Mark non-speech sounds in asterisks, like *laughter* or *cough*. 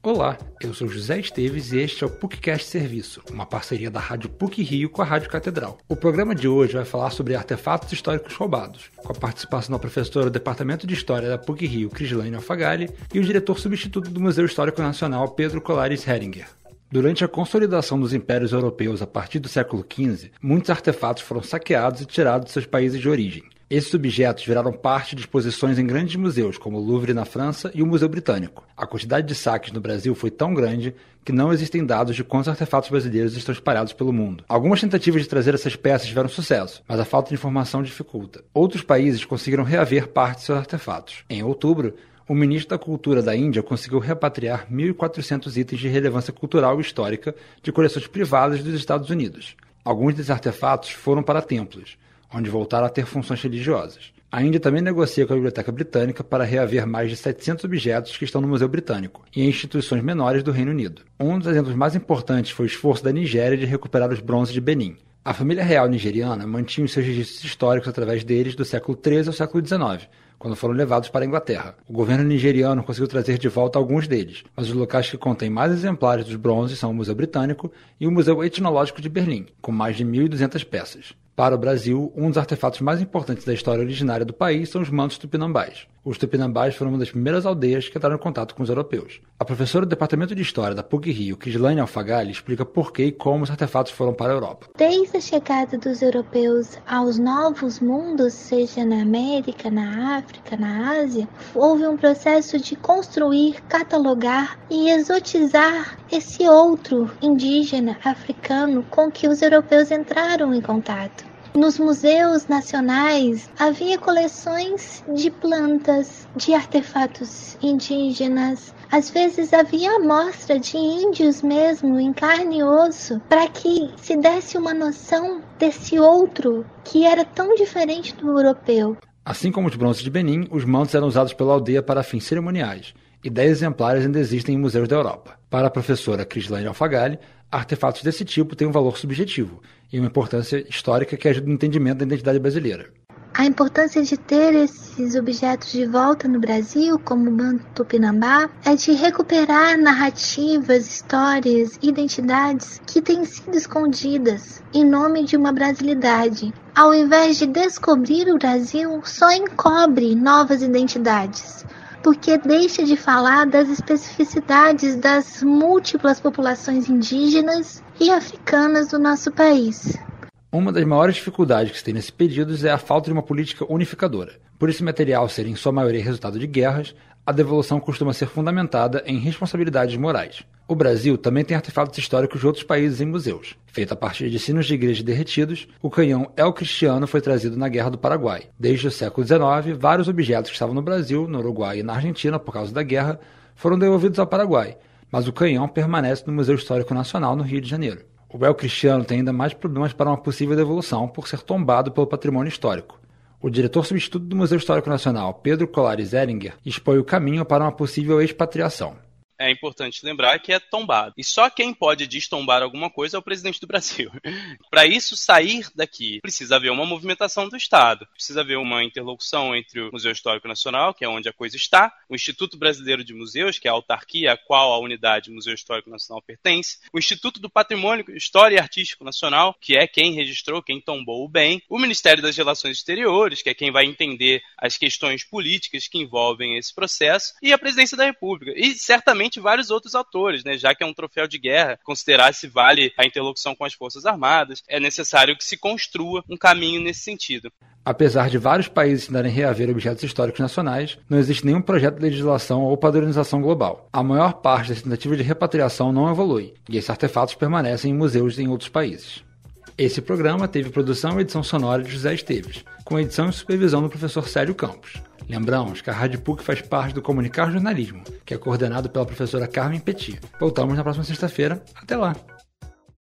Olá, eu sou José Esteves e este é o PUCcast Serviço, uma parceria da Rádio PUC Rio com a Rádio Catedral. O programa de hoje vai falar sobre artefatos históricos roubados, com a participação da professora do Departamento de História da PUC Rio, Crislaine Alfagali, e o diretor substituto do Museu Histórico Nacional, Pedro Colares Heringer. Durante a consolidação dos impérios europeus a partir do século XV, muitos artefatos foram saqueados e tirados de seus países de origem. Esses objetos viraram parte de exposições em grandes museus, como o Louvre na França e o Museu Britânico. A quantidade de saques no Brasil foi tão grande que não existem dados de quantos artefatos brasileiros estão espalhados pelo mundo. Algumas tentativas de trazer essas peças tiveram sucesso, mas a falta de informação dificulta. Outros países conseguiram reaver parte de seus artefatos. Em outubro, o ministro da Cultura da Índia conseguiu repatriar 1.400 itens de relevância cultural e histórica de coleções privadas dos Estados Unidos. Alguns desses artefatos foram para templos onde voltaram a ter funções religiosas. A Índia também negocia com a Biblioteca Britânica para reaver mais de 700 objetos que estão no Museu Britânico e em instituições menores do Reino Unido. Um dos exemplos mais importantes foi o esforço da Nigéria de recuperar os bronzes de Benin. A família real nigeriana mantinha os seus registros históricos através deles do século XIII ao século XIX, quando foram levados para a Inglaterra. O governo nigeriano conseguiu trazer de volta alguns deles, mas os locais que contêm mais exemplares dos bronzes são o Museu Britânico e o Museu Etnológico de Berlim, com mais de 1.200 peças. Para o Brasil, um dos artefatos mais importantes da história originária do país são os mantos tupinambás. Os tupinambás foram uma das primeiras aldeias que entraram em contato com os europeus. A professora do Departamento de História da PUC-Rio, Crislane Alfagali, explica por que e como os artefatos foram para a Europa. Desde a chegada dos europeus aos novos mundos, seja na América, na África, na Ásia, houve um processo de construir, catalogar e exotizar esse outro indígena africano com que os europeus entraram em contato. Nos museus nacionais havia coleções de plantas, de artefatos indígenas. Às vezes havia amostra de índios mesmo, em carne e osso, para que se desse uma noção desse outro que era tão diferente do europeu. Assim como os bronzes de Benin, os mantos eram usados pela aldeia para fins cerimoniais, e 10 exemplares ainda existem em museus da Europa. Para a professora Crislane Alfagali, artefatos desse tipo têm um valor subjetivo e uma importância histórica que ajuda no entendimento da identidade brasileira. A importância de ter esses objetos de volta no Brasil, como o manto tupinambá, é de recuperar narrativas, histórias, identidades que têm sido escondidas em nome de uma brasilidade. Ao invés de descobrir o Brasil, só encobre novas identidades porque deixa de falar das especificidades das múltiplas populações indígenas e africanas do nosso país. Uma das maiores dificuldades que se tem nesse pedido é a falta de uma política unificadora. Por esse material ser em sua maioria resultado de guerras, a devolução costuma ser fundamentada em responsabilidades morais. O Brasil também tem artefatos históricos de outros países em museus. Feito a partir de sinos de igreja derretidos, o canhão El Cristiano foi trazido na Guerra do Paraguai. Desde o século XIX, vários objetos que estavam no Brasil, no Uruguai e na Argentina por causa da guerra foram devolvidos ao Paraguai, mas o canhão permanece no Museu Histórico Nacional no Rio de Janeiro. O El Cristiano tem ainda mais problemas para uma possível devolução por ser tombado pelo patrimônio histórico. O diretor substituto do Museu Histórico Nacional, Pedro Colares Eringer, expõe o caminho para uma possível expatriação é importante lembrar que é tombado. E só quem pode destombar alguma coisa é o presidente do Brasil. *laughs* Para isso sair daqui, precisa haver uma movimentação do Estado, precisa haver uma interlocução entre o Museu Histórico Nacional, que é onde a coisa está, o Instituto Brasileiro de Museus, que é a autarquia a qual a unidade Museu Histórico Nacional pertence, o Instituto do Patrimônio, História e Artístico Nacional, que é quem registrou, quem tombou o bem, o Ministério das Relações Exteriores, que é quem vai entender as questões políticas que envolvem esse processo, e a Presidência da República. E certamente vários outros atores, né? Já que é um troféu de guerra, considerar se vale a interlocução com as Forças Armadas, é necessário que se construa um caminho nesse sentido. Apesar de vários países tentarem reaver objetos históricos nacionais, não existe nenhum projeto de legislação ou padronização global. A maior parte das tentativas de repatriação não evolui, e esses artefatos permanecem em museus em outros países. Esse programa teve produção e edição sonora de José Esteves, com edição e supervisão do professor Célio Campos. Lembramos que a Rádio PUC faz parte do Comunicar Jornalismo, que é coordenado pela professora Carmen Petit. Voltamos na próxima sexta-feira. Até lá!